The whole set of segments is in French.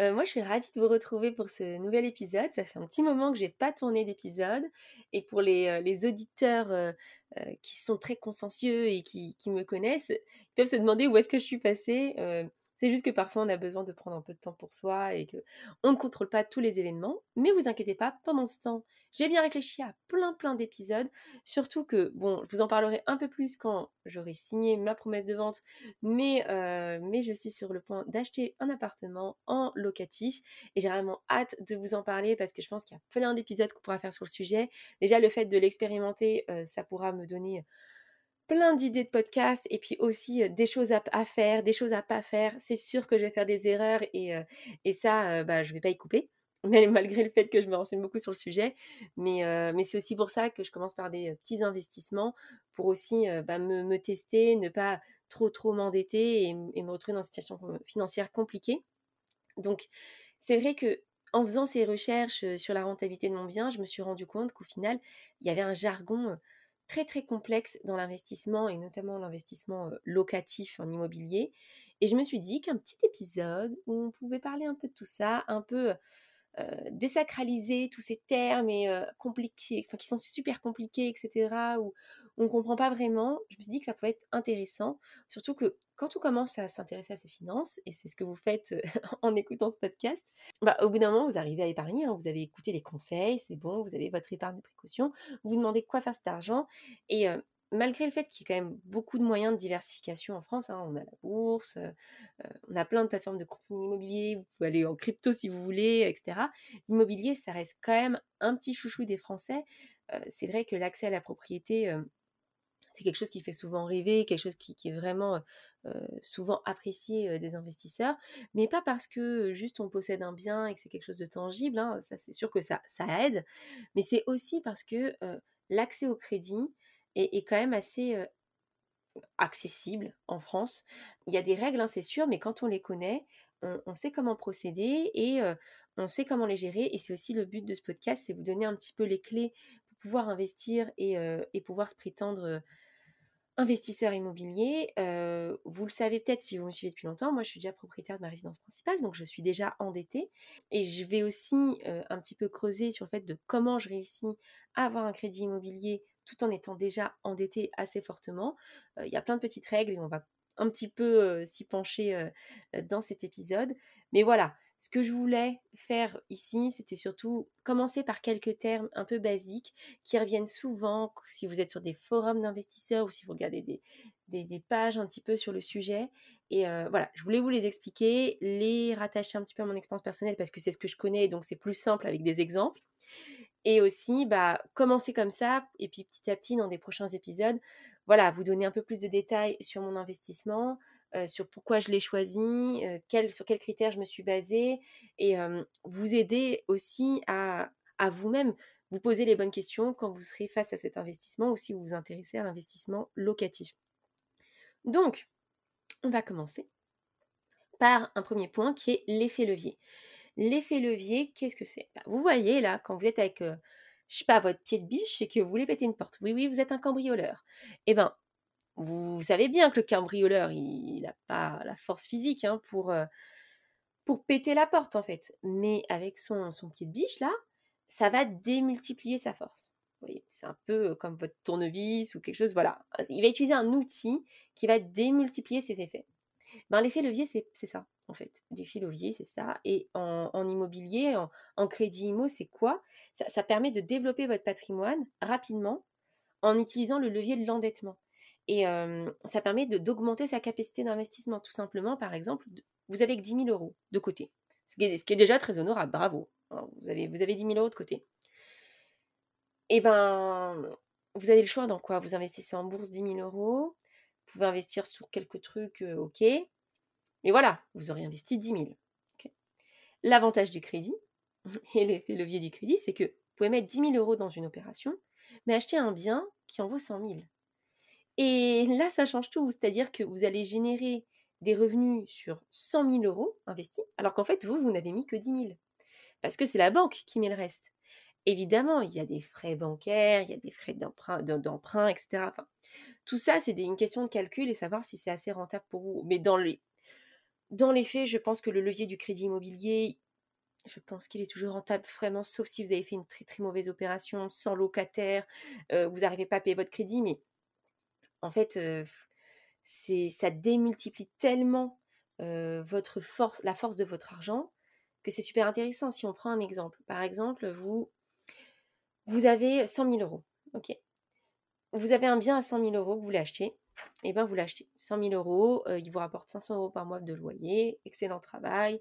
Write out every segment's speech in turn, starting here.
Euh, moi, je suis ravie de vous retrouver pour ce nouvel épisode. Ça fait un petit moment que j'ai pas tourné d'épisode. Et pour les, euh, auditeurs euh, qui sont très consciencieux et qui, qui, me connaissent, ils peuvent se demander où est-ce que je suis passée. C'est juste que parfois on a besoin de prendre un peu de temps pour soi et que on ne contrôle pas tous les événements. Mais vous inquiétez pas, pendant ce temps, j'ai bien réfléchi à plein plein d'épisodes. Surtout que, bon, je vous en parlerai un peu plus quand j'aurai signé ma promesse de vente. Mais, euh, je suis sur le point d'acheter un appartement en locatif. Et j'ai vraiment hâte de vous en parler parce que je pense qu'il y a plein d'épisodes qu'on pourra faire sur le sujet. Déjà, le fait de l'expérimenter, euh, ça pourra me donner plein d'idées de podcasts et puis aussi des choses à, faire, des choses à pas faire. C'est sûr que je vais faire des erreurs et, et ça, bah, je vais pas y couper. Mais malgré le fait que je me renseigne beaucoup sur le sujet, mais, mais c'est aussi pour ça que je commence par des petits investissements pour aussi bah, me, tester, ne pas trop trop m'endetter et, me retrouver dans une situation financière compliquée. Donc c'est vrai que en faisant ces recherches sur la rentabilité de mon bien, je me suis rendu compte qu'au final, il y avait un jargon très très complexe dans l'investissement et notamment l'investissement locatif en immobilier. Et je me suis dit qu'un petit épisode où on pouvait parler un peu de tout ça, un peu désacraliser tous ces termes et compliqués, enfin qui sont super compliqués, etc. on ne comprend pas vraiment. Je me suis dit que ça pouvait être intéressant, surtout que quand on commence à s'intéresser à ses finances, et c'est ce que vous faites euh, en écoutant ce podcast, bah, au bout d'un moment, vous arrivez à épargner, hein. vous avez écouté les conseils, c'est bon, vous avez votre épargne de précaution, vous vous demandez quoi faire cet argent, et euh, malgré le fait qu'il y ait quand même beaucoup de moyens de diversification en France, hein, on a la bourse, euh, on a plein de plateformes de contenu immobilier, vous pouvez aller en crypto si vous voulez, etc. L'immobilier, ça reste quand même un petit chouchou des Français. c'est vrai que l'accès à la propriété c'est quelque chose qui fait souvent rêver, quelque chose qui, est vraiment souvent apprécié des investisseurs, mais pas parce que juste on possède un bien et que c'est quelque chose de tangible, hein, ça c'est sûr que ça, aide, mais c'est aussi parce que l'accès au crédit est, quand même assez accessible en France. Il y a des règles, hein, c'est sûr, mais quand on les connaît, on, sait comment procéder et on sait comment les gérer. Et c'est aussi le but de ce podcast, c'est vous donner un petit peu les clés pouvoir investir et, et pouvoir se prétendre investisseur immobilier, euh, vous le savez peut-être si vous me suivez depuis longtemps, moi je suis déjà propriétaire de ma résidence principale, donc je suis déjà endettée. Et je vais aussi euh, un petit peu creuser sur le fait de comment je réussis à avoir un crédit immobilier tout en étant déjà endettée assez fortement. Euh, il y a plein de petites règles et on va un petit peu s'y pencher dans cet épisode. Mais voilà, ce que je voulais faire ici, c'était surtout commencer par quelques termes un peu basiques qui reviennent souvent si vous êtes sur des forums d'investisseurs ou si vous regardez des, pages un petit peu sur le sujet. Et euh, voilà, je voulais vous les expliquer, les rattacher un petit peu à mon expérience personnelle parce que c'est ce que je connais, donc c'est plus simple avec des exemples. Et aussi, bah, commencer comme ça, et puis petit à petit, dans des prochains épisodes, voilà, vous donner un peu plus de détails sur mon investissement, euh, sur pourquoi je l'ai choisi, euh, sur quels critères je me suis basée, et vous aider aussi à, vous-même vous poser les bonnes questions quand vous serez face à cet investissement ou si vous vous intéressez à l'investissement locatif. Donc, on va commencer par un premier point qui est l'effet levier. L'effet levier, qu'est-ce que c'est? Bah, Vous voyez là, quand vous êtes avec, je je sais pas, votre pied de biche et que vous voulez péter une porte. Oui, oui, vous êtes un cambrioleur. Eh bien, vous savez bien que le cambrioleur, il n'a pas la force physique hein, pour, euh, pour péter la porte, en fait. Mais avec son, son pied de biche, là, ça va démultiplier sa force. Voyez, c'est un peu comme votre tournevis ou quelque chose, voilà. Il va utiliser un outil qui va démultiplier ses effets. Ben, l'effet levier, c'est ça, en fait. L'effet levier, c'est ça. Et en, immobilier, en, crédit IMO, c'est quoi? Ça, permet de développer votre patrimoine rapidement en utilisant le levier de l'endettement. Et ça permet d'augmenter sa capacité d'investissement. Tout simplement, par exemple, vous avez que 10 000 euros de côté. Ce qui est, déjà très honorable, bravo. Hein, vous avez, vous avez 10 000 euros de côté. Et eh ben, vous avez le choix dans quoi Vous investissez en bourse 10 000 euros. Vous pouvez investir sur quelques trucs, ok. Mais voilà, vous aurez investi 10 000. L'avantage du crédit et l'effet levier du crédit, c'est que pouvez mettre 10 000 euros dans une opération, mais acheter un bien qui en vaut 100 000. Et là, ça change tout. C'est-à-dire que vous allez générer des revenus sur 100 000 euros investis, alors qu'en fait, vous, vous n'avez mis que 10 000. Parce que c'est la banque qui met le reste. Évidemment, il y a des frais bancaires, il y a des frais d'emprunt, etc. Tout ça, c'est une question de calcul et savoir si c'est assez rentable pour vous. Mais dans les, dans les faits, je pense que le levier du crédit immobilier, je pense qu'il est toujours rentable, vraiment, sauf si vous avez fait une très très mauvaise opération, sans locataire, euh, vous n'arrivez pas à payer votre crédit, mais en fait, ça démultiplie tellement votre force, la force de votre argent, que c'est super intéressant. Si on prend un exemple, par exemple, vous, avez 100 000 euros, ok? Vous avez un bien à 100 000 euros que vous voulez acheter, et eh bien vous l'achetez. 100 000 euros, il vous rapporte 500 euros par mois de loyer, excellent travail,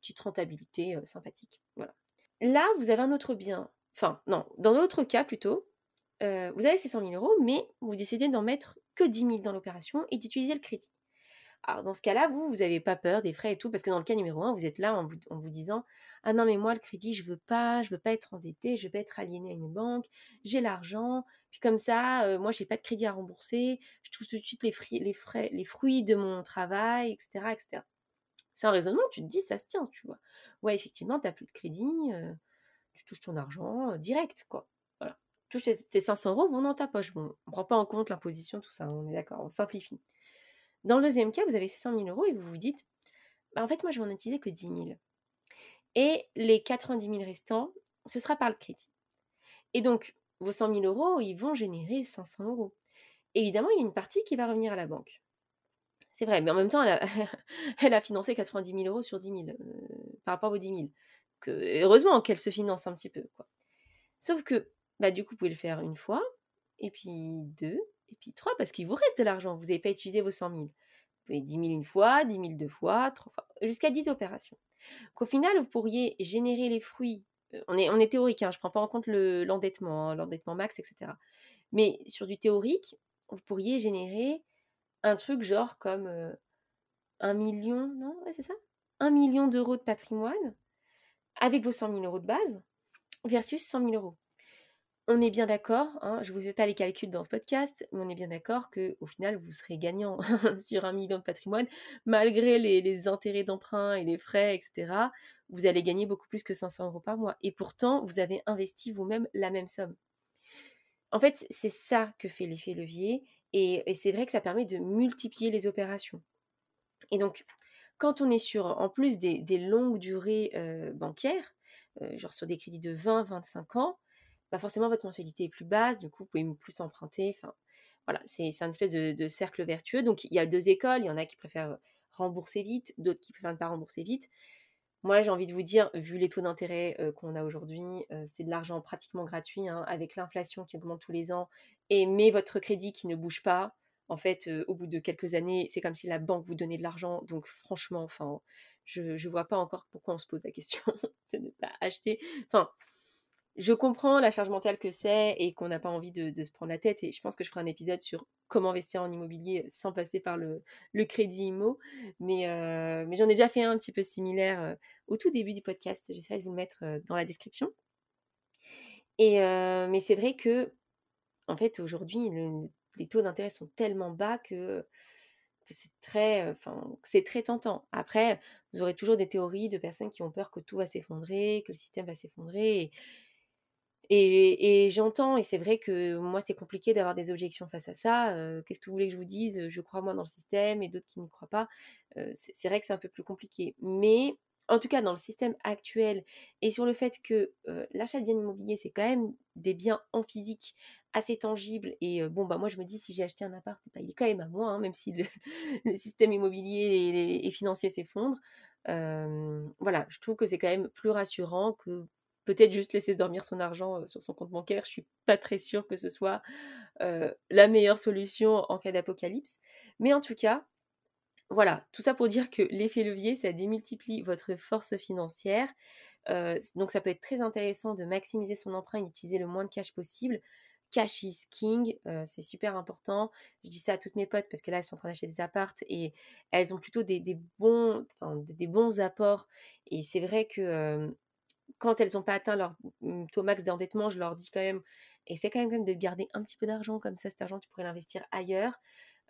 petite rentabilité sympathique. Voilà. Là, vous avez un autre bien. Enfin, non, dans l'autre cas plutôt, euh, vous avez ces 100 000 euros, mais vous décidez d'en mettre que 10 000 dans l'opération et d'utiliser le crédit. Alors dans ce cas-là, vous, vous n'avez pas peur des frais et tout, parce que dans le cas numéro 1, vous êtes là en vous, disant Ah non, mais moi, le crédit, je veux pas, je veux pas être endetté, je veux pas être aliéné à une banque, j'ai l'argent, puis comme ça, euh, moi, j'ai pas de crédit à rembourser, je touche tout de suite les, les, frais, les fruits de mon travail, etc. etc. C'est un raisonnement, tu te dis, ça se tient, tu vois. Ouais, effectivement, tu n'as plus de crédit, euh, tu touches ton argent euh, direct, quoi. Touches tes, 500 euros, vont dans ta poche. Bon, on ne prend pas en compte l'imposition, tout ça, on est d'accord, on simplifie. Dans le deuxième cas, vous avez ces 100 000 euros et vous vous dites, bah, en fait, moi, je vais en utiliser que 10 000. Et les 90 000 restants, ce sera par le crédit. Et donc, vos 100 000 euros, ils vont générer 500 euros. Évidemment, il y a une partie qui va revenir à la banque. C'est vrai, mais en même temps, elle a, elle a financé 90 000 euros sur 10 000 euh, par rapport aux 10 000. Que, heureusement qu'elle se finance un petit peu. Quoi. Sauf que, bah, du coup, vous pouvez le faire une fois, et puis deux, et puis trois, parce qu'il vous reste de l'argent. Vous n'avez pas utilisé vos 100 000. Vous pouvez 10 000 une fois, 10 000 deux fois, trois fois, jusqu'à 10 opérations. Qu'au final, vous pourriez générer les fruits. Euh, on est, on théorique, hein, je ne prends pas en compte l'endettement, hein, l'endettement max, etc. Mais sur du théorique, vous pourriez générer un truc genre comme un million, non? Ouais, c'est ça? Un million d'euros de patrimoine avec vos 100 000 euros de base versus 100 000 euros. On est bien d'accord, hein, je ne vous fais pas les calculs dans ce podcast, mais on est bien d'accord qu'au final, vous serez gagnant sur un million de patrimoine, malgré les, intérêts d'emprunt et les frais, etc. Vous allez gagner beaucoup plus que 500 euros par mois. Et pourtant, vous avez investi vous-même la même somme. En fait, c'est ça que fait l'effet levier. Et, c'est vrai que ça permet de multiplier les opérations. Et donc, quand on est sur, en plus des, longues durées euh, bancaires, euh, genre sur des crédits de 20, 25 ans, forcément votre mensualité est plus basse, du coup vous pouvez plus emprunter. Enfin, voilà, c'est un espèce de, de, cercle vertueux. Donc il y a deux écoles, il y en a qui préfèrent rembourser vite, d'autres qui préfèrent ne pas rembourser vite. Moi, j'ai envie de vous dire, vu les taux d'intérêt euh, qu'on a aujourd'hui, euh, c'est de l'argent pratiquement gratuit, hein, avec l'inflation qui augmente tous les ans, et mais votre crédit qui ne bouge pas. En fait, euh, au bout de quelques années, c'est comme si la banque vous donnait de l'argent. Donc, franchement, enfin, je ne vois pas encore pourquoi on se pose la question de ne pas acheter. Enfin, je comprends la charge mentale que c'est et qu'on n'a pas envie de, se prendre la tête. Et je pense que je ferai un épisode sur comment investir en immobilier sans passer par le, crédit IMO. Mais, euh, mais j'en ai déjà fait un, un petit peu similaire euh, au tout début du podcast. J'essaierai de vous le mettre euh, dans la description. Mais c'est vrai que, en fait, aujourd'hui, les taux d'intérêt sont tellement bas que, c'est très, enfin, c'est très tentant. Après, vous aurez toujours des théories de personnes qui ont peur que tout va s'effondrer, que le système va s'effondrer. Et, j'entends, et c'est vrai que moi, c'est compliqué d'avoir des objections face à ça. Qu'est-ce que vous voulez que je vous dise Je crois moi dans le système et d'autres qui n'y croient pas. c'est vrai que c'est un peu plus compliqué. Mais en tout cas, dans le système actuel et sur le fait que l'achat de biens immobiliers, c'est quand même des biens en physique assez tangibles. Et bon, bah moi, je me dis, si j'ai acheté un appart, bah, il est quand même à moi, hein, même si le, système immobilier et, financier s'effondre. voilà, je trouve que c'est quand même plus rassurant que peut-être juste laisser dormir son argent sur son compte bancaire. Je suis pas très sûre que ce soit la meilleure solution en cas d'apocalypse. Mais en tout cas, voilà, tout ça pour dire que l'effet levier, ça démultiplie votre force financière. donc ça peut être très intéressant de maximiser son emprunt et d'utiliser le moins de cash possible. Cash is king, c'est super important. Je dis ça à toutes mes potes parce que là, elles sont en train d'acheter des appartes et elles ont plutôt des bons apports. Et c'est vrai que quand elles n'ont pas atteint leur mmh, taux max d'endettement, je leur dis quand même, et c'est quand même, de garder un petit peu d'argent, comme ça cet argent tu pourrais l'investir ailleurs.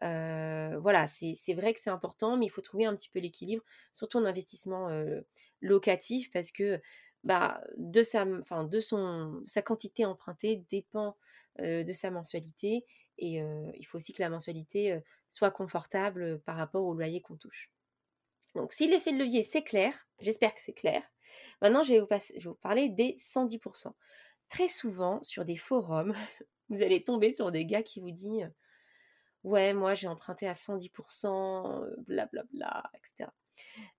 voilà, c'est vrai que c'est important, mais il faut trouver un petit peu l'équilibre, surtout en investissement locatif, parce que bah, de, sa, de, son, sa quantité empruntée dépend de sa mensualité, et il faut aussi que la mensualité soit confortable par rapport au loyer qu'on touche. Donc, si l'effet de levier, c'est clair, j'espère que c'est clair, maintenant je vais, vous parler des 110%. Très souvent, sur des forums, vous allez tomber sur des gars qui vous disent Ouais, moi j'ai emprunté à 110%, blablabla, etc.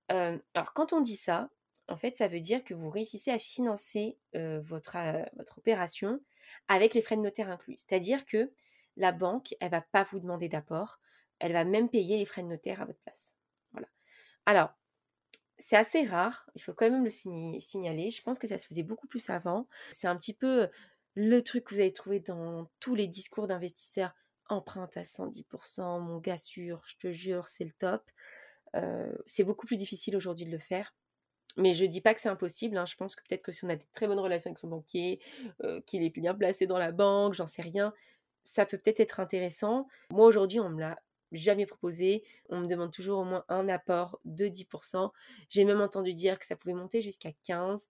alors, quand on dit ça, en fait, ça veut dire que vous réussissez à financer votre, votre opération avec les frais de notaire inclus. C'est-à-dire que la banque, elle va pas vous demander d'apport, elle va même payer les frais de notaire à votre place. Voilà. Alors, c'est assez rare, il faut quand même le signaler. Je pense que ça se faisait beaucoup plus avant. C'est un petit peu le truc que vous allez trouver dans tous les discours d'investisseurs. Emprunte à 110%, mon gars sûr, je te jure, c'est le top. c'est beaucoup plus difficile aujourd'hui de le faire. Mais je ne dis pas que c'est impossible. Hein. Je pense que peut-être que si on a des très bonnes relations avec son banquier, qu'il est bien placé dans la banque, j'en sais rien, ça peut peut-être être intéressant. Moi aujourd'hui, on me l'a jamais proposé. On me demande toujours au moins un apport de 10%. J'ai même entendu dire que ça pouvait monter jusqu'à 15%.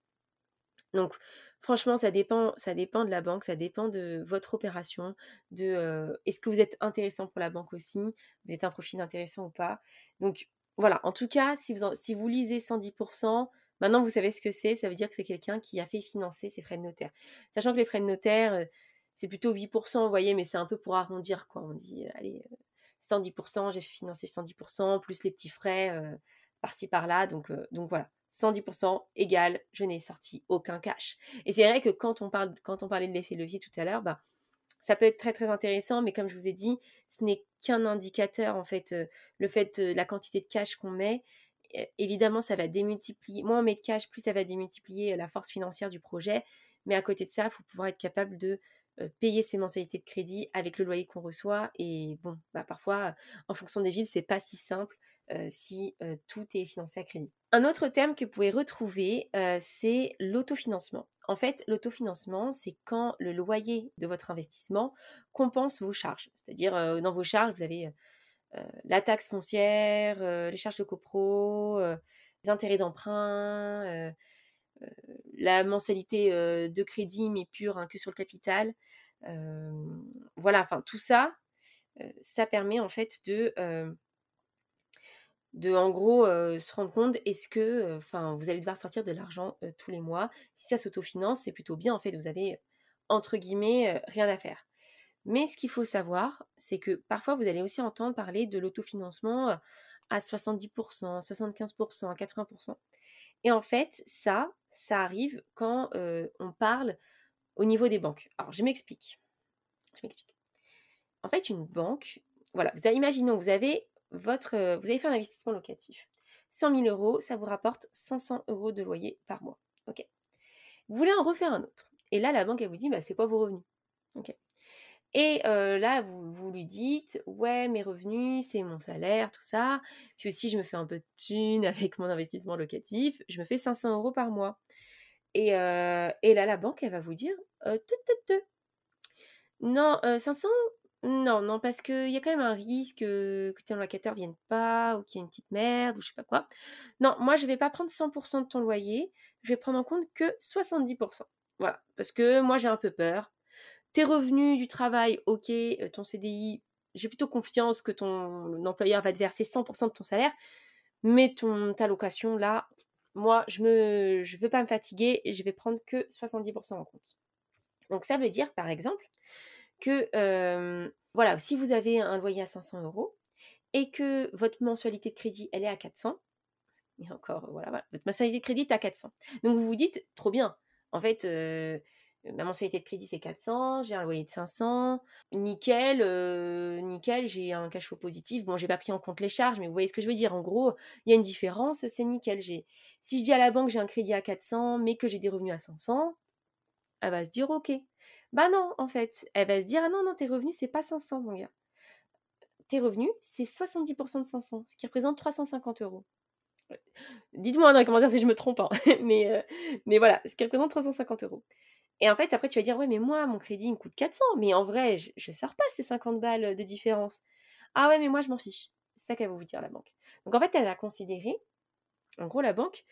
Donc franchement, ça dépend, ça dépend de la banque, ça dépend de votre opération, de euh, est-ce que vous êtes intéressant pour la banque aussi, vous êtes un profil intéressant ou pas. Donc voilà, en tout cas, si vous, si vous lisez 110%, maintenant vous savez ce que c'est, ça veut dire que c'est quelqu'un qui a fait financer ses frais de notaire. Sachant que les frais de notaire, euh, c'est plutôt 8%, vous voyez, mais c'est un peu pour arrondir, quoi. On dit, euh, allez, 110%, j'ai financé 110%, plus les petits frais euh, par-ci par-là. Donc, euh, donc voilà, 110% égale, je n'ai sorti aucun cash. Et c'est vrai que quand on, parle, quand on parlait de l'effet levier tout à l'heure, bah, ça peut être très très intéressant, mais comme je vous ai dit, ce n'est qu'un indicateur en fait. Euh, le fait de la quantité de cash qu'on met, évidemment, ça va démultiplier. Moins on met de cash, plus ça va démultiplier la force financière du projet. Mais à côté de ça, il faut pouvoir être capable de payer ses mensualités de crédit avec le loyer qu'on reçoit. Et bon, bah parfois, en fonction des villes, c'est pas si simple euh, si euh, tout est financé à crédit. Un autre terme que vous pouvez retrouver, c'est l'autofinancement. En fait, l'autofinancement, c'est quand le loyer de votre investissement compense vos charges. C'est-à-dire, dans vos charges, vous avez la taxe foncière, les charges de copro, les intérêts d'emprunt, la mensualité de crédit, mais pure, hein, que sur le capital. voilà, enfin, tout ça, ça permet en fait de de en gros se rendre compte est-ce que vous allez devoir sortir de l'argent tous les mois. Si ça s'autofinance c'est plutôt bien en fait vous avez entre guillemets rien à faire. Mais ce qu'il faut savoir c'est que parfois vous allez aussi entendre parler de l'autofinancement à 70% 75% à 80% et en fait, ça, ça arrive quand on parle au niveau des banques. Alors, je m'explique. Je m'explique. En fait, une banque, voilà, vous avez, imaginons, vous avez votre, vous avez fait un investissement locatif. 100 000 euros, ça vous rapporte 500 euros de loyer par mois. Ok? Vous voulez en refaire un autre. Et là, la banque, elle vous dit, bah, c'est quoi vos revenus? Ok? Et là, vous, vous, lui dites, ouais, mes revenus, c'est mon salaire, tout ça. Puis aussi, je me fais un peu de thunes avec mon investissement locatif. Je me fais 500 euros par mois. Et, là, la banque, elle va vous dire, non, 500, non, non, parce qu'il y a quand même un risque que ton locataire vienne pas, ou qu'il y ait une petite merde, ou je sais pas quoi. Non, moi, je vais pas prendre 100% de ton loyer. Je vais prendre en compte que 70%. Voilà, parce que moi, j'ai un peu peur tes revenus du travail, ok, euh, ton CDI, j'ai plutôt confiance que ton employeur va te verser 100% de ton salaire, mais ton, ta location, là, moi, je ne je veux pas me fatiguer et je vais prendre que 70% en compte. Donc ça veut dire, par exemple, que euh, voilà, si vous avez un loyer à 500 euros et que votre mensualité de crédit, elle est à 400, et encore, voilà, votre mensualité de crédit est à 400. Donc vous vous dites, trop bien, en fait, euh, ma mensualité de crédit c'est 400, j'ai un loyer de 500, nickel, euh, nickel, j'ai un cash flow positif. Bon, j'ai pas pris en compte les charges, mais vous voyez ce que je veux dire. En gros, il y a une différence, c'est nickel. J'ai, si je dis à la banque j'ai un crédit à 400, mais que j'ai des revenus à 500, elle va se dire ok. Bah non, en fait, elle va se dire ah non non tes revenus c'est pas 500 mon gars. Tes revenus c'est 70% de 500, ce qui représente 350 euros. Dites-moi dans les commentaires si je me trompe, hein. mais, euh, mais voilà, ce qui représente 350 euros. Et en fait, après, tu vas dire, ouais, mais moi, mon crédit, me coûte 400. Mais en vrai, je ne sors pas ces 50 balles de différence. Ah ouais, mais moi, je m'en fiche. C'est ça qu'elle va vous dire, la banque. Donc, en fait, elle va considérer, en gros, la banque,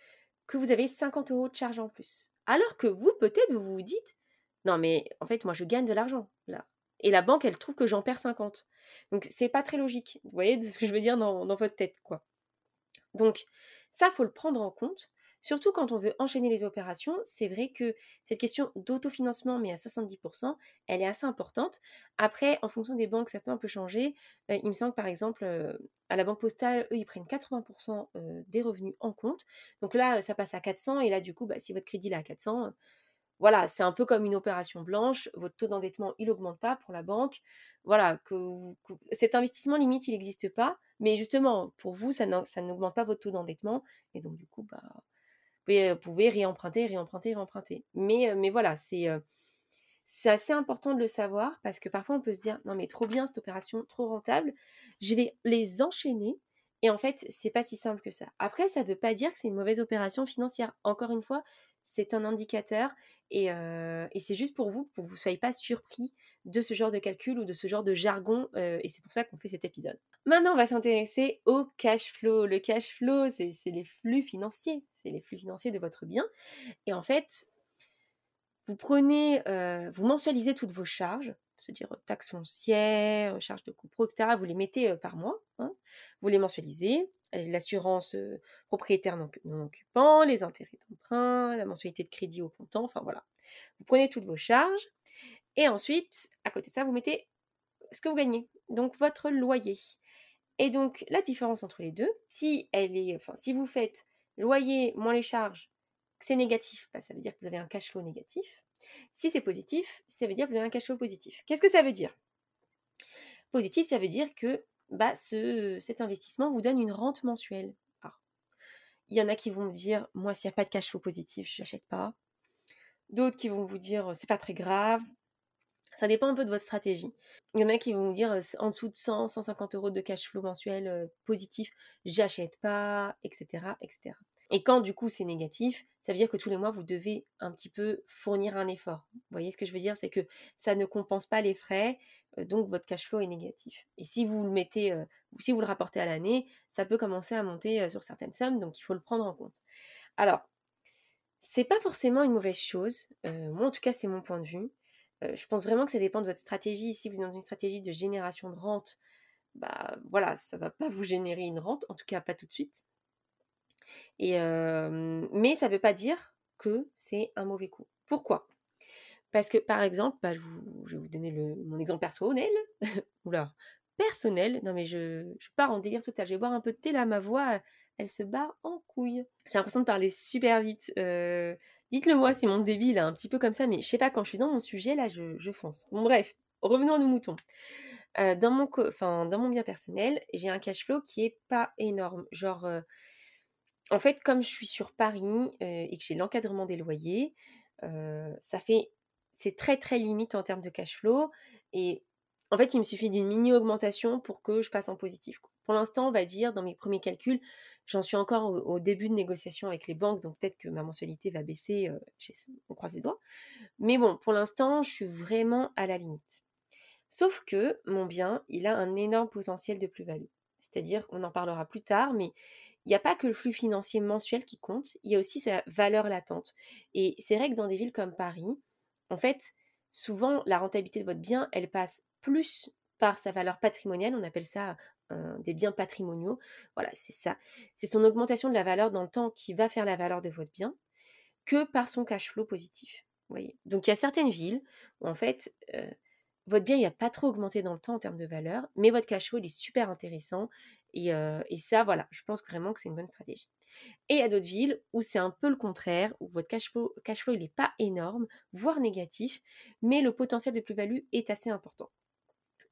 que vous avez 50 euros de charge en plus. Alors que vous, peut-être, vous vous dites, non, mais en fait, moi, je gagne de l'argent, là. Et la banque, elle trouve que j'en perds 50. Donc, c'est pas très logique. Vous voyez de ce que je veux dire dans, dans votre tête, quoi. Donc, ça, faut le prendre en compte. Surtout quand on veut enchaîner les opérations, c'est vrai que cette question d'autofinancement, mais à 70%, elle est assez importante. Après, en fonction des banques, ça peut un peu changer. Euh, il me semble que par exemple, euh, à la banque postale, eux, ils prennent 80% euh, des revenus en compte. Donc là, ça passe à 400. Et là, du coup, bah, si votre crédit est à 400, voilà, c'est un peu comme une opération blanche. Votre taux d'endettement, il n'augmente pas pour la banque. Voilà, que, cet investissement limite, il n'existe pas. Mais justement, pour vous, ça n'augmente pas votre taux d'endettement. Et donc, du coup, bah, vous pouvez, réemprunter, réemprunter, réemprunter. Mais, mais voilà, c'est c'est assez important de le savoir parce que parfois on peut se dire non mais trop bien cette opération, trop rentable, je vais les enchaîner et en fait c'est pas si simple que ça. Après ça ne veut pas dire que c'est une mauvaise opération financière. Encore une fois, c'est un indicateur et, c'est juste pour vous, pour que vous ne soyez pas surpris de ce genre de calcul ou de ce genre de jargon. et c'est pour ça qu'on fait cet épisode. Maintenant, on va s'intéresser au cash flow. Le cash flow, c'est les flux financiers. C'est les flux financiers de votre bien. Et en fait, vous prenez, vous mensualisez toutes vos charges, c'est-à-dire taxes foncières, charges de copro, etc. Vous les mettez par mois. Hein. Vous les mensualisez l'assurance propriétaire non, occupant, les intérêts d'emprunt, la mensualité de crédit au comptant, enfin voilà. Vous prenez toutes vos charges et ensuite, à côté de ça, vous mettez ce que vous gagnez, donc votre loyer. Et donc la différence entre les deux, si elle est, enfin si vous faites loyer moins les charges, c'est négatif, bah, ça veut dire que vous avez un cash flow négatif. Si c'est positif, ça veut dire que vous avez un cash flow positif. Qu'est-ce que ça veut dire? Positif, ça veut dire que bah, ce, cet investissement vous donne une rente mensuelle. il y en a qui vont me dire, moi, s'il n'y a pas de cash flow positif, je n'achète pas. D'autres qui vont vous dire, c'est pas très grave. Ça dépend un peu de votre stratégie. Il y en a qui vont vous dire, en dessous de 100, 150 euros de cash flow mensuel positif, j'achète pas, etc., etc. Et quand du coup c'est négatif, ça veut dire que tous les mois vous devez un petit peu fournir un effort. Vous voyez ce que je veux dire? C'est que ça ne compense pas les frais, donc votre cash flow est négatif. Et si vous le mettez, si vous le rapportez à l'année, ça peut commencer à monter sur certaines sommes, donc il faut le prendre en compte. Alors, c'est pas forcément une mauvaise chose. moi, en tout cas, c'est mon point de vue. je pense vraiment que ça dépend de votre stratégie. Si vous êtes dans une stratégie de génération de rente, bah voilà, ça va pas vous générer une rente, en tout cas pas tout de suite. Mais ça ne veut pas dire que c'est un mauvais coup. Pourquoi? Parce que par exemple, bah, je, vais vous donner mon exemple personnel. Oula, personnel. Non mais je, pars en délire total. Je vais boire un peu de thé là, ma voix, elle se barre en couille. J'ai l'impression de parler super vite. Dites-le moi si mon débit est un petit peu comme ça, mais je sais pas, quand je suis dans mon sujet, là, je, fonce. Bon bref, revenons à nos moutons. dans, mon bien personnel, j'ai un cash flow qui est pas énorme. Genre, en fait, comme je suis sur Paris euh, et que j'ai l'encadrement des loyers, euh, ça fait c'est très très limite en termes de cash flow et en fait, il me suffit d'une mini augmentation pour que je passe en positif. Pour l'instant, on va dire dans mes premiers calculs, j'en suis encore au, début de négociation avec les banques, donc peut-être que ma mensualité va baisser. Euh, on croise les doigts. Mais bon, pour l'instant, je suis vraiment à la limite. Sauf que mon bien, il a un énorme potentiel de plus-value. C'est-à-dire, on en parlera plus tard, mais il n'y a pas que le flux financier mensuel qui compte, il y a aussi sa valeur latente. Et c'est vrai que dans des villes comme Paris, en fait, souvent la rentabilité de votre bien, elle passe plus par sa valeur patrimoniale, on appelle ça des biens patrimoniaux. Voilà, c'est ça. C'est son augmentation de la valeur dans le temps qui va faire la valeur de votre bien, que par son cash flow positif. voyez Donc il y a certaines villes où en fait, euh, votre bien n'a pas trop augmenté dans le temps en termes de valeur, mais votre cash flow il est super intéressant et, ça, voilà, je pense vraiment que c'est une bonne stratégie. Et il y a d'autres villes où c'est un peu le contraire, où votre cash flow, il n'est pas énorme, voire négatif, mais le potentiel de plus-value est assez important.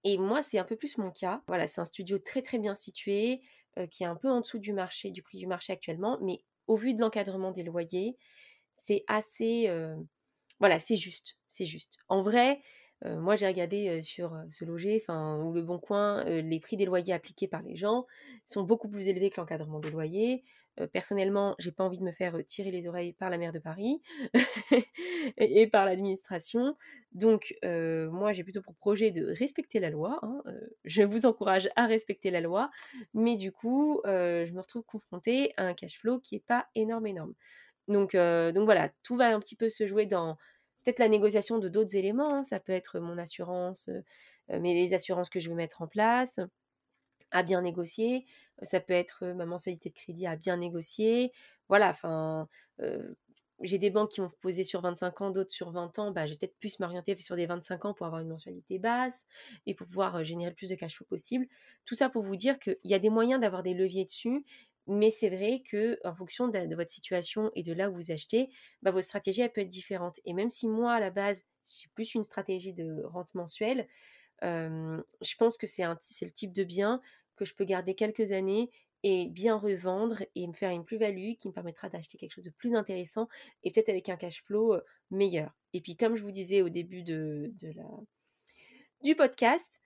Et moi, c'est un peu plus mon cas. Voilà, c'est un studio très très bien situé, qui est un peu en dessous du marché, du prix du marché actuellement, mais au vu de l'encadrement des loyers, c'est assez, voilà, c'est juste, c'est juste. En vrai, moi, j'ai regardé sur Se Loger, enfin, ou Le Bon Coin, les prix des loyers appliqués par les gens sont beaucoup plus élevés que l'encadrement des loyers. personnellement, j'ai pas envie de me faire tirer les oreilles par la maire de Paris et, par l'administration. Donc, moi, j'ai plutôt pour projet de respecter la loi. Hein, je vous encourage à respecter la loi, mais du coup, je me retrouve confrontée à un cash flow qui est pas énorme, énorme. Donc, donc voilà, tout va un petit peu se jouer dans peut-être la négociation de d'autres éléments. Hein. Ça peut être mon assurance, mais les assurances que je veux mettre en place à bien négocier. Ça peut être ma mensualité de crédit à bien négocier. Voilà, enfin, j'ai des banques qui m'ont proposé sur 25 ans, d'autres sur 20 ans. Bah, j'ai peut-être plus m'orienter sur des 25 ans pour avoir une mensualité basse et pour pouvoir générer le plus de cash flow possible. Tout ça pour vous dire qu'il y a des moyens d'avoir des leviers dessus mais c'est vrai que en fonction de, votre situation et de là où vous achetez, bah, votre stratégie peut être différente. Et même si moi à la base j'ai plus une stratégie de rente mensuelle, je pense que c'est le type de bien que je peux garder quelques années et bien revendre et me faire une plus-value qui me permettra d'acheter quelque chose de plus intéressant et peut-être avec un cash flow meilleur. Et puis comme je vous disais au début du podcast,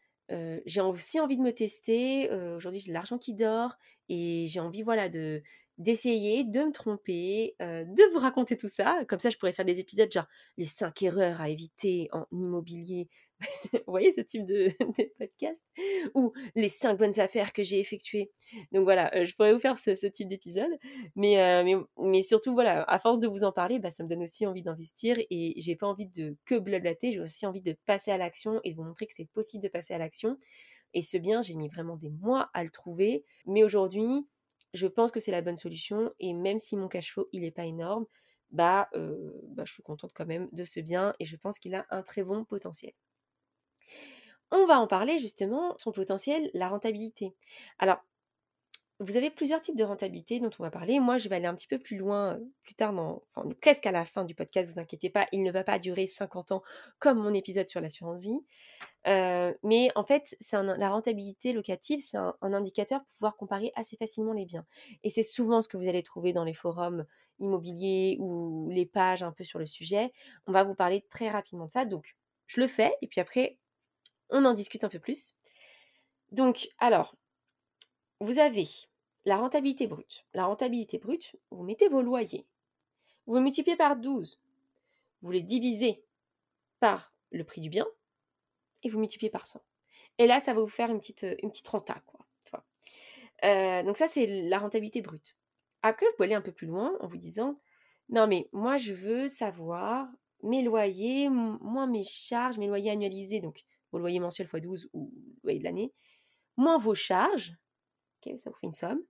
j'ai aussi envie de me tester. Aujourd'hui, j'ai de l'argent qui dort et j'ai envie, voilà, de d'essayer, de me tromper, de vous raconter tout ça. Comme ça, je pourrais faire des épisodes genre les 5 erreurs à éviter en immobilier Vous voyez ce type de, podcast? Ou les cinq bonnes affaires que j'ai effectuées. Donc voilà, euh, je pourrais vous faire ce, type d'épisode. Mais, euh, mais, mais, surtout, voilà, à force de vous en parler, bah, ça me donne aussi envie d'investir et j'ai pas envie de que blablater, j'ai aussi envie de passer à l'action et de vous montrer que c'est possible de passer à l'action. Et ce bien, j'ai mis vraiment des mois à le trouver. Mais aujourd'hui, je pense que c'est la bonne solution. Et même si mon cash flow, il n'est pas énorme, bah, euh, bah, je suis contente quand même de ce bien et je pense qu'il a un très bon potentiel. On va en parler justement, son potentiel, la rentabilité. Alors, vous avez plusieurs types de rentabilité dont on va parler. Moi, je vais aller un petit peu plus loin plus tard. Presque à la fin du podcast, vous inquiétez pas. Il ne va pas durer 50 ans comme mon épisode sur l'assurance vie. mais en fait, c'est la rentabilité locative, c'est un, indicateur pour pouvoir comparer assez facilement les biens. Et c'est souvent ce que vous allez trouver dans les forums immobiliers ou les pages un peu sur le sujet. On va vous parler très rapidement de ça. Donc, je le fais et puis après, on en discute un peu plus. Donc, alors, vous avez la rentabilité brute. La rentabilité brute, vous mettez vos loyers, vous multipliez par 12, vous les divisez par le prix du bien et vous multipliez par 100. Et là, ça va vous faire une petite, une petite renta, quoi. Euh, donc ça, c'est la rentabilité brute. Après, vous pouvez aller un peu plus loin en vous disant, non mais moi, je veux savoir mes loyers, moins mes charges, mes loyers annualisés, donc vos loyers mensuels x 12 ou loyer de l'année, moins vos charges, ça vous fait une somme,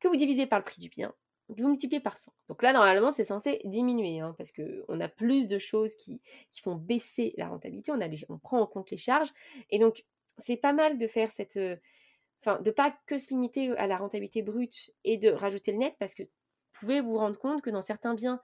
que vous divisez par le prix du bien, que vous multipliez par 100. Donc là, normalement, c'est censé diminuer, hein, parce qu'on a plus de choses qui, font baisser la rentabilité, on, on prend en compte les charges, et donc c'est pas mal de faire cette... Euh, enfin, de pas que se limiter à la rentabilité brute et de rajouter le net, parce que vous pouvez vous rendre compte que dans certains biens,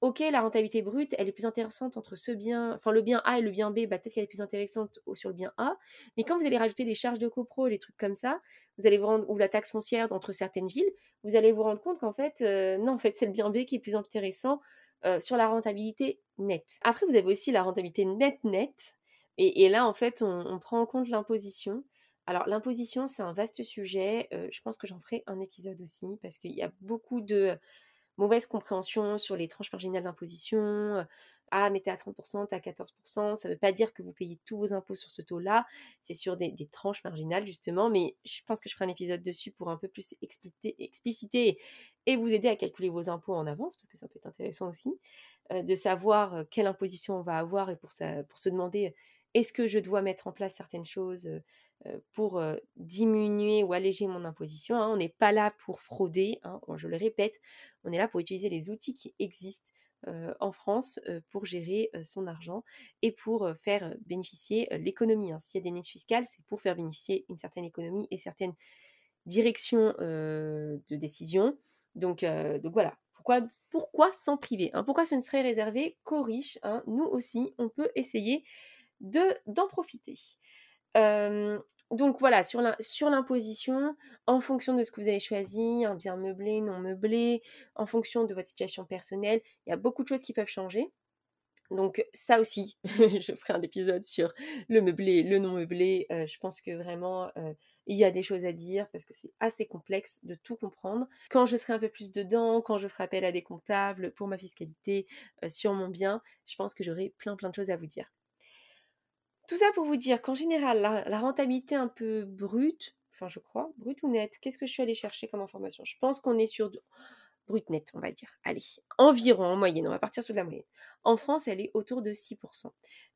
ok, la rentabilité brute, elle est plus intéressante entre ce bien, enfin le bien A et le bien B, bah, peut-être qu'elle est plus intéressante sur le bien A. Mais quand vous allez rajouter les charges de copro, les trucs comme ça, vous allez vous rendre, ou la taxe foncière entre certaines villes, vous allez vous rendre compte qu'en fait, euh, non, en fait, c'est le bien B qui est plus intéressant euh, sur la rentabilité nette. Après, vous avez aussi la rentabilité nette-nette. Et, là, en fait, on, prend en compte l'imposition. Alors, l'imposition, c'est un vaste sujet. Euh, je pense que j'en ferai un épisode aussi, parce qu'il y a beaucoup de mauvaise compréhension sur les tranches marginales d'imposition. Ah, mettez à 30%, t'es à 14%. Ça ne veut pas dire que vous payez tous vos impôts sur ce taux-là. C'est sur des, tranches marginales, justement. Mais je pense que je ferai un épisode dessus pour un peu plus expliciter, et vous aider à calculer vos impôts en avance, parce que ça peut être intéressant aussi, de savoir quelle imposition on va avoir et pour se demander est-ce que je dois mettre en place certaines choses pour diminuer ou alléger mon imposition hein? On n'est pas là pour frauder, hein, je le répète, on est là pour utiliser les outils qui existent en France pour gérer son argent et pour faire bénéficier l'économie. Hein. S'il y a des niches fiscales, c'est pour faire bénéficier une certaine économie et certaines directions de décision. Donc, voilà, pourquoi, pourquoi s'en priver Pourquoi ce ne serait réservé qu'aux riches Nous aussi, on peut essayer d'en profiter. donc voilà, sur l'imposition, en fonction de ce que vous avez choisi, un bien meublé, non meublé, en fonction de votre situation personnelle, il y a beaucoup de choses qui peuvent changer. Donc ça aussi, je ferai un épisode sur le meublé, le non meublé. je pense que vraiment, il y a des choses à dire parce que c'est assez complexe de tout comprendre. Quand je serai un peu plus dedans, quand je ferai appel à des comptables pour ma fiscalité sur mon bien, je pense que j'aurai plein plein de choses à vous dire. Tout ça pour vous dire qu'en général, la, rentabilité un peu brute, enfin je crois, brute ou nette, qu'est-ce que je suis allée chercher comme information? Je pense qu'on est sur brut net, on va dire. Allez, environ en moyenne, on va partir sur de la moyenne. En France, elle est autour de 6%.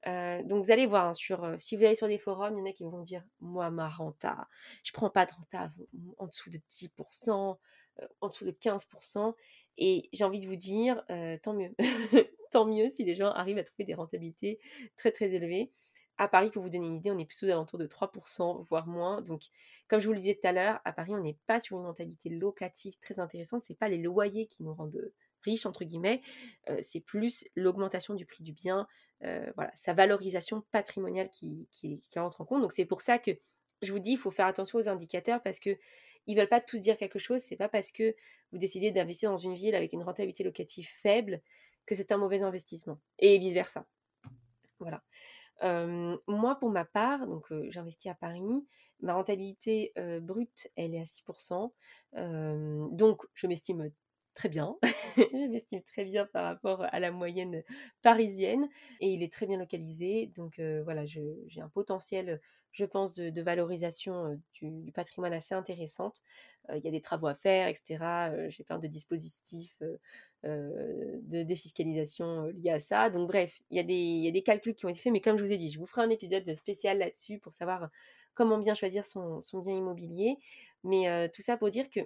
Euh, donc vous allez voir, hein, sur, euh, si vous allez sur des forums, il y en a qui vont dire, moi, ma renta, je prends pas de renta en dessous de 10%, euh, en dessous de 15%. Et j'ai envie de vous dire, tant mieux. tant mieux si les gens arrivent à trouver des rentabilités très très élevées. À Paris, pour vous donner une idée, on est plutôt alentours de 3%, voire moins. Donc, comme je vous le disais tout à l'heure, à Paris, on n'est pas sur une rentabilité locative très intéressante. Ce n'est pas les loyers qui nous rendent riches, entre guillemets. Euh, c'est plus l'augmentation du prix du bien, euh, voilà, sa valorisation patrimoniale qui, qui, rentre en compte. Donc, c'est pour ça que je vous dis, il faut faire attention aux indicateurs parce que ils veulent pas tous dire quelque chose. C'est pas parce que vous décidez d'investir dans une ville avec une rentabilité locative faible que c'est un mauvais investissement. Et vice versa. Voilà moi, pour ma part, donc j'investis à Paris, ma rentabilité brute, elle est à 6%. donc, je m'estime très bien. je m'estime très bien par rapport à la moyenne parisienne et il est très bien localisé. Donc voilà, j'ai un potentiel, je pense, de, valorisation du, patrimoine assez intéressante. Il y a des travaux à faire, etc. j'ai plein de dispositifs de défiscalisation liés à ça. Donc bref, il y, a des, il y, a des calculs qui ont été faits, mais comme je vous ai dit, je vous ferai un épisode spécial là-dessus pour savoir comment bien choisir son, son bien immobilier. Mais tout ça pour dire que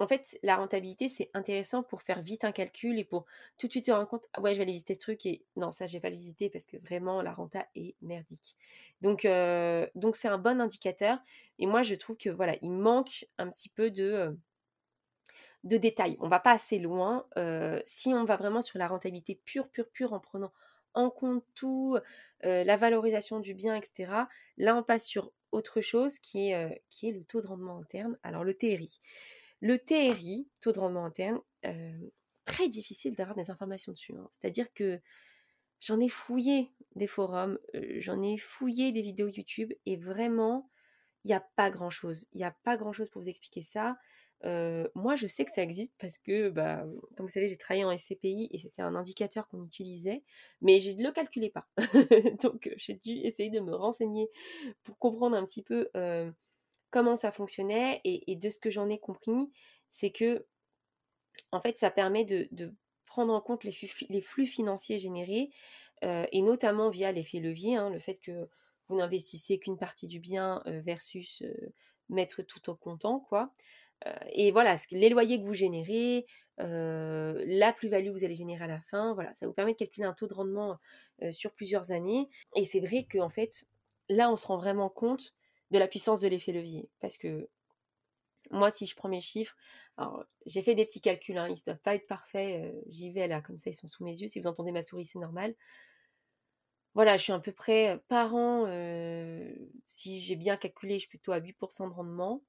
en fait, la rentabilité, c'est intéressant pour faire vite un calcul et pour tout de suite se rendre compte, ah ouais, je vais aller visiter ce truc et non, ça, je vais pas le visiter parce que vraiment, la renta est merdique. Donc, euh, donc c'est un bon indicateur. Et moi, je trouve que voilà, il manque un petit peu de, euh, de détails. On va pas assez loin. Euh, si on va vraiment sur la rentabilité pure, pure, pure, en prenant en compte tout, la valorisation du bien, etc. Là, on passe sur autre chose qui est, qui est le taux de rendement interne. Alors, le TRI. Le TRI, taux de rendement interne, euh, très difficile d'avoir des informations dessus. Hein. C'est-à-dire que j'en ai fouillé des forums, euh, j'en ai fouillé des vidéos YouTube et vraiment, il n'y a pas grand-chose. Il n'y a pas grand-chose pour vous expliquer ça. Euh, moi, je sais que ça existe parce que, bah, comme vous savez, j'ai travaillé en SCPI et c'était un indicateur qu'on utilisait, mais je ne le calculais pas. Donc, j'ai dû essayer de me renseigner pour comprendre un petit peu comment ça fonctionnait et, de ce que j'en ai compris, c'est que en fait ça permet de, prendre en compte les flux, financiers générés euh, et notamment via l'effet levier, hein, le fait que vous n'investissez qu'une partie du bien euh, versus euh, mettre tout au comptant, quoi. et voilà, les loyers que vous générez, la plus-value que vous allez générer à la fin, voilà, ça vous permet de calculer un taux de rendement sur plusieurs années. Et c'est vrai qu'en fait, là, on se rend vraiment compte de la puissance de l'effet levier. Parce que moi, si je prends mes chiffres, alors j'ai fait des petits calculs, hein, ils ne doivent pas être parfaits, euh, j'y vais là, comme ça ils sont sous mes yeux. Si vous entendez ma souris, c'est normal. Voilà, je suis à peu près euh, par an, euh, si j'ai bien calculé, je suis plutôt à 8% de rendement.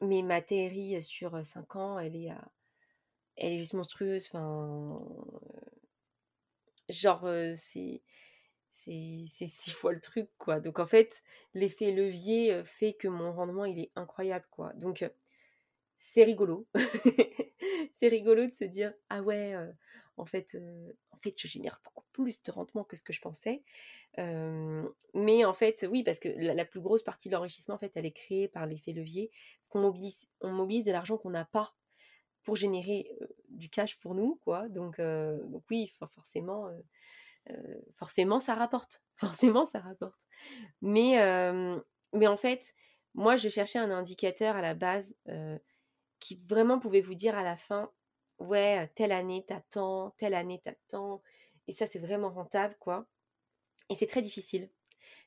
mais ma TRI sur 5 ans, elle est, à, elle est juste monstrueuse. Enfin, genre, c'est c'est six fois le truc, quoi. Donc en fait, l'effet levier fait que mon rendement, il est incroyable, quoi. Donc c'est rigolo. c'est rigolo de se dire, ah ouais, en, fait, en fait, je génère beaucoup plus de rendement que ce que je pensais. mais en fait, oui, parce que la, plus grosse partie de l'enrichissement, en fait, elle est créée par l'effet levier. Parce qu'on mobilise, de l'argent qu'on n'a pas pour générer du cash pour nous, quoi. Donc oui, forcément euh, forcément ça rapporte. Forcément ça rapporte. Mais, euh, mais en fait, moi je cherchais un indicateur à la base euh, qui vraiment pouvait vous dire à la fin, ouais, telle année t'attends, telle année t'attends. Et ça c'est vraiment rentable, quoi. Et c'est très difficile.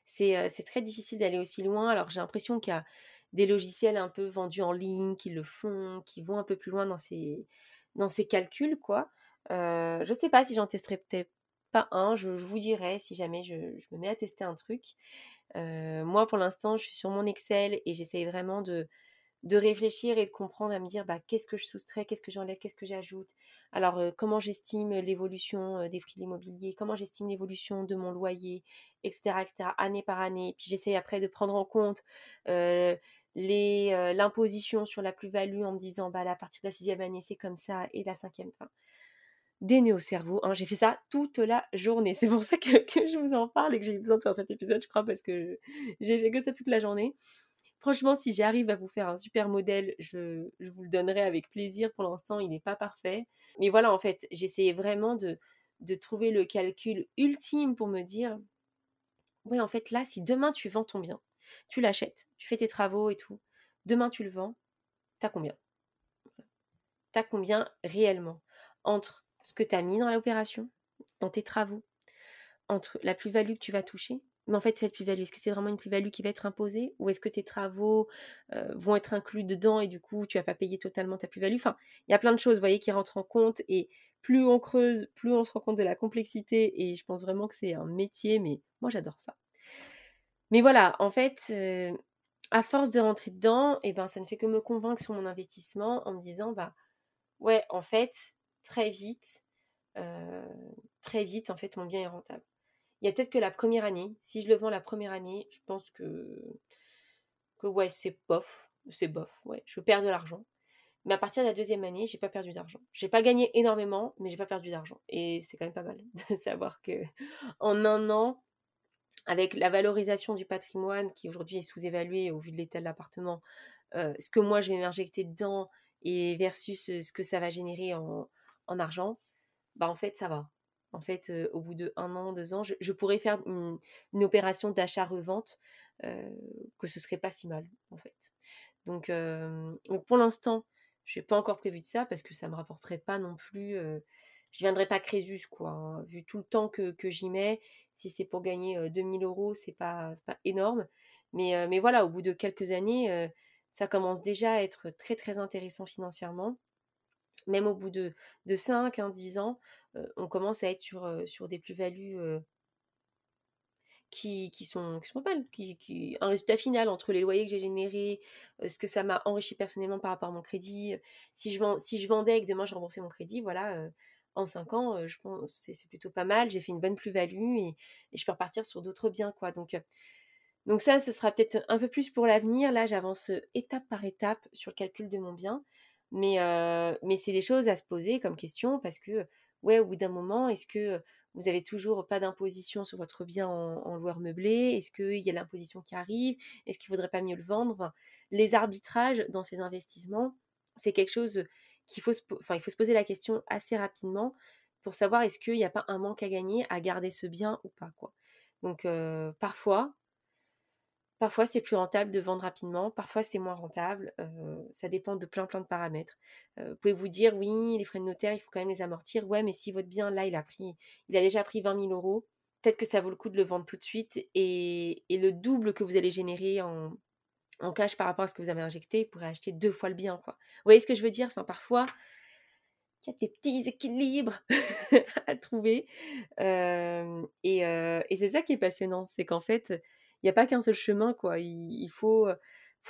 C'est très difficile d'aller aussi loin. Alors j'ai l'impression qu'il y a des logiciels un peu vendus en ligne qui le font, qui vont un peu plus loin dans ces, dans ces calculs, quoi. je ne sais pas si j'en testerai peut-être pas un, je, vous dirai si jamais je, me mets à tester un truc. moi, pour l'instant, je suis sur mon Excel et j'essaye vraiment de, réfléchir et de comprendre, à me dire bah, qu'est-ce que je soustrais, qu'est-ce que j'enlève, qu'est-ce que j'ajoute. Alors, comment j'estime l'évolution des prix de l'immobilier, comment j'estime l'évolution de mon loyer, etc., etc., année par année. Puis j'essaye après de prendre en compte l'imposition sur la plus-value en me disant bah, à partir de la sixième année, c'est comme ça, et la cinquième. Enfin, des au cerveau. Hein. J'ai fait ça toute la journée. C'est pour ça que, je vous en parle et que j'ai eu besoin de faire cet épisode, je crois, parce que j'ai fait que ça toute la journée. Franchement, si j'arrive à vous faire un super modèle, je, vous le donnerai avec plaisir. Pour l'instant, il n'est pas parfait. Mais voilà, en fait, j'essayais vraiment de, de trouver le calcul ultime pour me dire, oui, en fait, là, si demain tu vends ton bien, tu l'achètes, tu fais tes travaux et tout, demain tu le vends, t'as combien? T'as combien réellement? Entre ce que tu as mis dans l'opération, dans tes travaux, entre la plus-value que tu vas toucher. Mais en fait, cette plus-value, est-ce que c'est vraiment une plus-value qui va être imposée ou est-ce que tes travaux euh, vont être inclus dedans et du coup, tu vas pas payer totalement ta plus-value? Enfin, il y a plein de choses, vous voyez, qui rentrent en compte et plus on creuse, plus on se rend compte de la complexité et je pense vraiment que c'est un métier, mais moi, j'adore ça. Mais voilà, en fait, euh, à force de rentrer dedans, eh ben, ça ne fait que me convaincre sur mon investissement en me disant, bah, ouais, en fait, très vite, euh, très vite, en fait, mon bien est rentable. Il y a peut-être que la première année, si je le vends la première année, je pense que, que ouais, c'est bof, c'est bof, ouais, je perds de l'argent. Mais à partir de la deuxième année, j'ai pas perdu d'argent. J'ai pas gagné énormément, mais j'ai pas perdu d'argent. Et c'est quand même pas mal de savoir que en un an, avec la valorisation du patrimoine qui aujourd'hui est sous-évalué au vu de l'état de l'appartement, euh, ce que moi je vais m'injecter dedans et versus ce que ça va générer en, en argent, bah en fait ça va. En fait, au bout de un an, deux ans, je, pourrais faire une, opération d'achat-revente que ce serait pas si mal, en fait. Donc, donc pour l'instant, je n'ai pas encore prévu de ça parce que ça me rapporterait pas non plus. je viendrai pas Crésus, quoi. Hein. Vu tout le temps que, que j'y mets, si c'est pour gagner 2000 euros, c'est pas, pas énorme. Mais, mais voilà, au bout de quelques années, ça commence déjà à être très très intéressant financièrement même au bout de, de 5, 10 ans, on commence à être sur, des plus-values qui, qui, sont, pas mal, un résultat final entre les loyers que j'ai générés, ce que ça m'a enrichi personnellement par rapport à mon crédit. Si je, vendais et que demain je remboursais mon crédit, voilà, en 5 ans, je pense c'est, c'est plutôt pas mal. J'ai fait une bonne plus-value et, je peux repartir sur d'autres biens. donc ça, ce sera peut-être un peu plus pour l'avenir. Là, j'avance étape par étape sur le calcul de mon bien. Mais, mais c'est des choses à se poser comme question parce que, ouais, au bout d'un moment, est-ce que vous avez toujours pas d'imposition sur votre bien en, en loueur meublé? Est-ce qu'il y a l'imposition qui arrive? Est-ce qu'il faudrait pas mieux le vendre? Les arbitrages dans ces investissements, c'est quelque chose qu'il faut, enfin, il faut se poser la question assez rapidement pour savoir est-ce qu'il n'y a pas un manque à gagner à garder ce bien ou pas, quoi. Donc, parfois, Parfois, c'est plus rentable de vendre rapidement, parfois c'est moins rentable. ça dépend de plein plein de paramètres. vous pouvez vous dire, oui, les frais de notaire, il faut quand même les amortir? Ouais, mais si votre bien, là, il a pris, il a déjà pris 20 000 euros, peut-être que ça vaut le coup de le vendre tout de suite et, le double que vous allez générer en, cash par rapport à ce que vous avez injecté, vous pourrez acheter deux fois le bien. Quoi. Vous voyez ce que je veux dire? Enfin, parfois, il y a des petits équilibres à trouver. et c'est ça qui est passionnant, c'est qu'en fait, il n'y a pas qu'un seul chemin, quoi. Il, faut,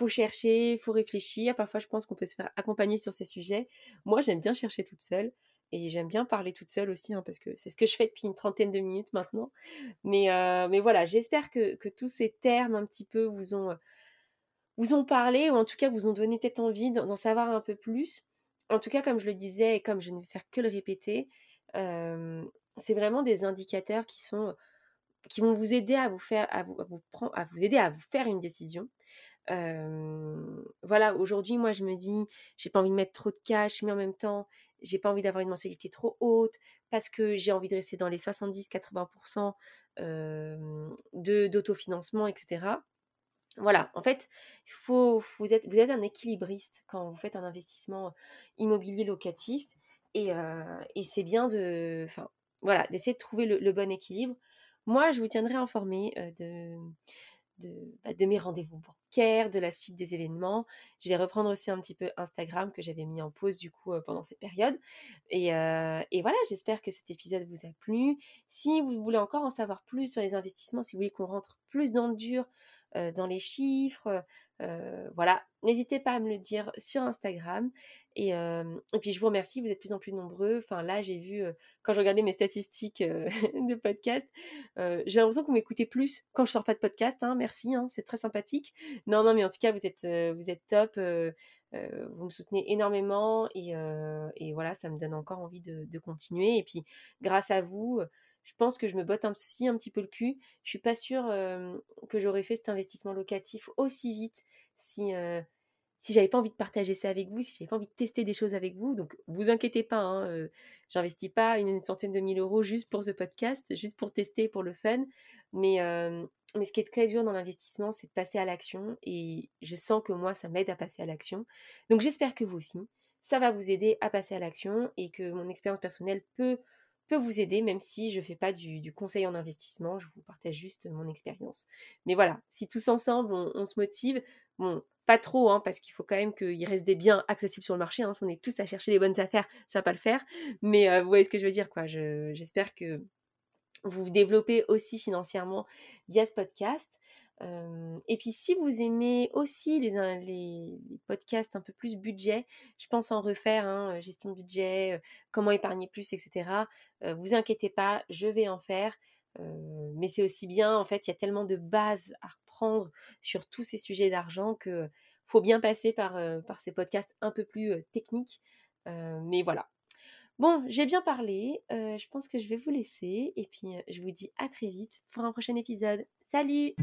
chercher, il faut réfléchir. Parfois, je pense qu'on peut se faire accompagner sur ces sujets. Moi, j'aime bien chercher toute seule. Et j'aime bien parler toute seule aussi, hein, parce que c'est ce que je fais depuis une trentaine de minutes maintenant. Mais, voilà, j'espère que, tous ces termes un petit peu vous ont, vous ont parlé, ou en tout cas vous ont donné peut-être envie d'en savoir un peu plus. En tout cas, comme je le disais, et comme je ne vais faire que le répéter, c'est vraiment des indicateurs qui sont qui vont vous aider à vous faire, à vous, prendre, à vous aider à vous faire une décision. voilà, aujourd'hui, moi, je me dis, j'ai pas envie de mettre trop de cash, mais en même temps, j'ai pas envie d'avoir une mensualité trop haute parce que j'ai envie de rester dans les 70-80% de d'autofinancement, etc. Voilà, en fait, faut, vous, êtes, vous êtes un équilibriste quand vous faites un investissement immobilier locatif et, et c'est bien de, voilà, d'essayer de trouver le, bon équilibre. Moi, je vous tiendrai informé de, bah, de, mes rendez-vous bancaires, de la suite des événements. Je vais reprendre aussi un petit peu Instagram que j'avais mis en pause du coup pendant cette période. Et, et voilà, j'espère que cet épisode vous a plu. Si vous voulez encore en savoir plus sur les investissements, si vous voulez qu'on rentre plus dans le dur dans les chiffres. voilà, n'hésitez pas à me le dire sur Instagram. Et, puis je vous remercie, vous êtes de plus en plus nombreux. Enfin là, j'ai vu, quand je regardais mes statistiques de podcast, j'ai l'impression que vous m'écoutez plus quand je sors pas de podcast. Hein, merci, hein, c'est très sympathique. Non, non, mais en tout cas, vous êtes, vous êtes top. vous me soutenez énormément et, voilà, ça me donne encore envie de, de, continuer. Et puis, grâce à vous, je pense que je me botte un, petit peu le cul. Je suis pas sûre que j'aurais fait cet investissement locatif aussi vite si si j'avais pas envie de partager ça avec vous, si j'avais pas envie de tester des choses avec vous. Donc, vous inquiétez pas, hein, j'investis pas une, centaine de mille euros juste pour ce podcast, juste pour tester, pour le fun. Mais, mais ce qui est très dur dans l'investissement, c'est de passer à l'action. Et je sens que moi, ça m'aide à passer à l'action. Donc, j'espère que vous aussi, ça va vous aider à passer à l'action et que mon expérience personnelle peut peut vous aider, même si je ne fais pas du, conseil en investissement, je vous partage juste mon expérience. Mais voilà, si tous ensemble on, se motive, bon, pas trop, hein, parce qu'il faut quand même qu'il reste des biens accessibles sur le marché. Hein, si on est tous à chercher les bonnes affaires, ça va pas le faire. Mais euh, vous voyez ce que je veux dire, quoi. J'espère que vous vous développez aussi financièrement via ce podcast et puis si vous aimez aussi les, podcasts un peu plus budget, je pense en refaire, hein, gestion de budget, comment épargner plus, etc. vous inquiétez pas, je vais en faire. mais c'est aussi bien, en fait, il y a tellement de bases à reprendre sur tous ces sujets d'argent que faut bien passer par ces podcasts un peu plus techniques. mais voilà. Bon, j'ai bien parlé, je pense que je vais vous laisser et puis je vous dis à très vite pour un prochain épisode. Salut